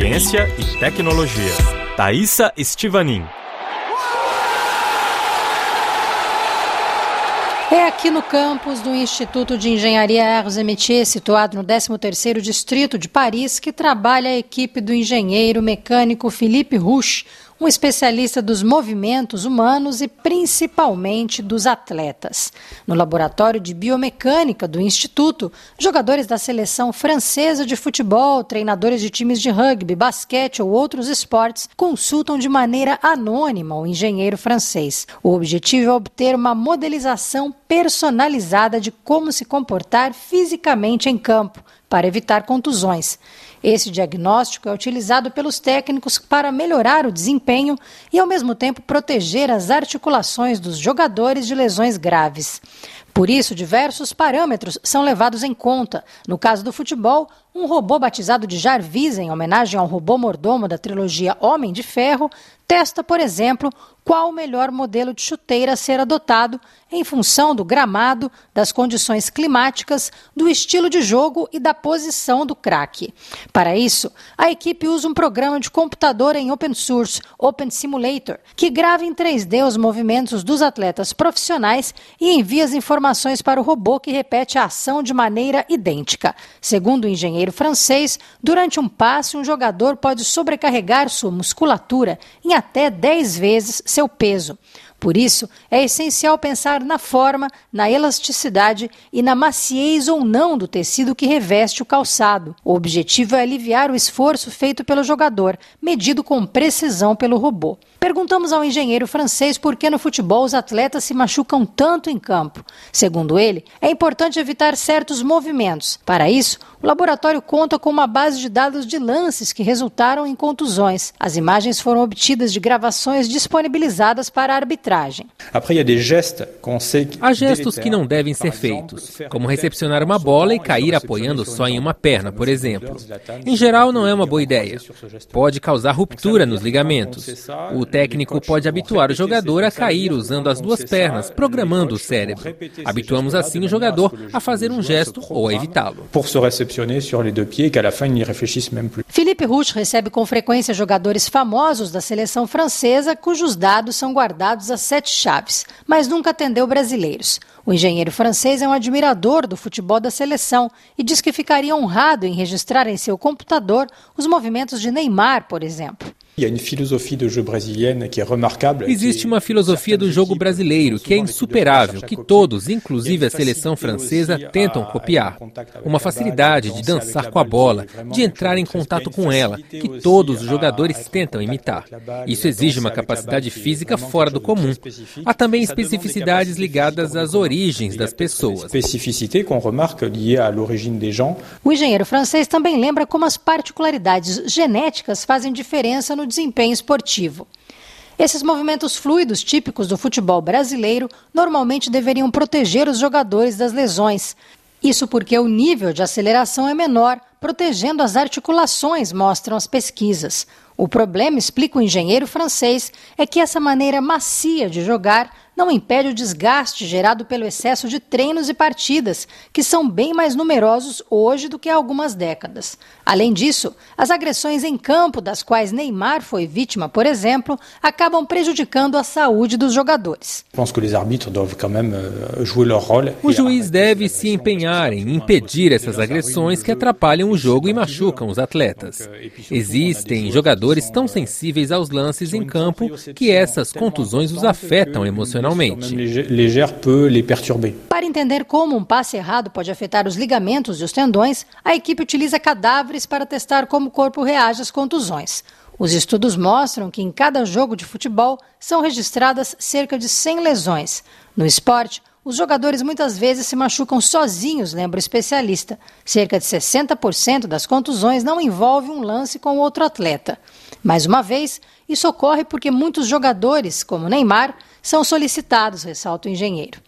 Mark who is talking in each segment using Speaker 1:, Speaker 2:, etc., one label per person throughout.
Speaker 1: ciência e tecnologia. Thaisa Estivanin.
Speaker 2: É aqui no campus do Instituto de Engenharia Arts et situado no 13º Distrito de Paris, que trabalha a equipe do engenheiro mecânico Philippe Rouche, um especialista dos movimentos humanos e principalmente dos atletas. No laboratório de biomecânica do Instituto, jogadores da seleção francesa de futebol, treinadores de times de rugby, basquete ou outros esportes consultam de maneira anônima o engenheiro francês. O objetivo é obter uma modelização personalizada de como se comportar fisicamente em campo para evitar contusões. Esse diagnóstico é utilizado pelos técnicos para melhorar o desempenho e, ao mesmo tempo, proteger as articulações dos jogadores de lesões graves. Por isso, diversos parâmetros são levados em conta. No caso do futebol, um robô batizado de Jarvis, em homenagem ao robô mordomo da trilogia Homem de Ferro, testa, por exemplo, qual o melhor modelo de chuteira a ser adotado em função do gramado, das condições climáticas, do estilo de jogo e da posição do craque. Para isso, a equipe usa um programa de computador em open source, Open Simulator, que grava em 3D os movimentos dos atletas profissionais e envia as informações para o robô que repete a ação de maneira idêntica. Segundo o engenheiro francês, durante um passe, um jogador pode sobrecarregar sua musculatura em até 10 vezes seu peso. Por isso, é essencial pensar na forma, na elasticidade e na maciez ou não do tecido que reveste o calçado. O objetivo é aliviar o esforço feito pelo jogador, medido com precisão pelo robô. Perguntamos ao engenheiro francês por que no futebol os atletas se machucam tanto em campo. Segundo ele, é importante evitar certos movimentos. Para isso, o laboratório conta com uma base de dados de lances que resultaram em contusões. As imagens foram obtidas de gravações disponibilizadas para a arbitragem.
Speaker 3: Há gestos que não devem ser feitos, como recepcionar uma bola e cair apoiando só em uma perna, por exemplo. Em geral, não é uma boa ideia. Pode causar ruptura nos ligamentos. O técnico pode habituar o jogador a cair usando as duas pernas, programando o cérebro. Habituamos assim o jogador a fazer um gesto ou a evitá-lo.
Speaker 2: Philippe Rouche recebe com frequência jogadores famosos da seleção francesa cujos dados são guardados a sete chaves, mas nunca atendeu brasileiros. O engenheiro francês é um admirador do futebol da seleção e diz que ficaria honrado em registrar em seu computador os movimentos de Neymar, por exemplo.
Speaker 3: Existe uma filosofia do jogo brasileiro que é insuperável, que todos, inclusive a seleção francesa, tentam copiar. Uma facilidade de dançar com a bola, de entrar em contato com ela, que todos os jogadores tentam imitar. Isso exige uma capacidade física fora do comum. Há também especificidades ligadas às origens das pessoas.
Speaker 2: O engenheiro francês também lembra como as particularidades genéticas fazem diferença no desempenho esportivo. Esses movimentos fluidos típicos do futebol brasileiro normalmente deveriam proteger os jogadores das lesões. Isso porque o nível de aceleração é menor, protegendo as articulações, mostram as pesquisas. O problema, explica o engenheiro francês, é que essa maneira macia de jogar não impede o desgaste gerado pelo excesso de treinos e partidas, que são bem mais numerosos hoje do que há algumas décadas. Além disso, as agressões em campo, das quais Neymar foi vítima, por exemplo, acabam prejudicando a saúde dos jogadores.
Speaker 3: O juiz deve se empenhar em impedir essas agressões que atrapalham o jogo e machucam os atletas. Existem jogadores tão sensíveis aos lances em campo que essas contusões os afetam emocionalmente.
Speaker 2: Para entender como um passe errado pode afetar os ligamentos e os tendões, a equipe utiliza cadáveres para testar como o corpo reage às contusões. Os estudos mostram que em cada jogo de futebol são registradas cerca de 100 lesões. No esporte, os jogadores muitas vezes se machucam sozinhos, lembra o especialista. Cerca de 60% das contusões não envolvem um lance com outro atleta. Mais uma vez, isso ocorre porque muitos jogadores, como Neymar, são solicitados, ressalta o engenheiro.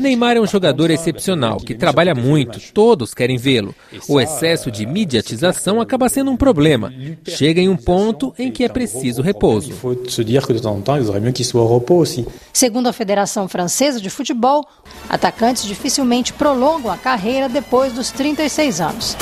Speaker 3: Neymar é um jogador excepcional, que trabalha muito, todos querem vê-lo. O excesso de mediatização acaba sendo um problema. Chega em um ponto em que é preciso repouso.
Speaker 2: Segundo a Federação Francesa de Futebol, atacantes dificilmente prolongam a carreira depois dos 36 anos.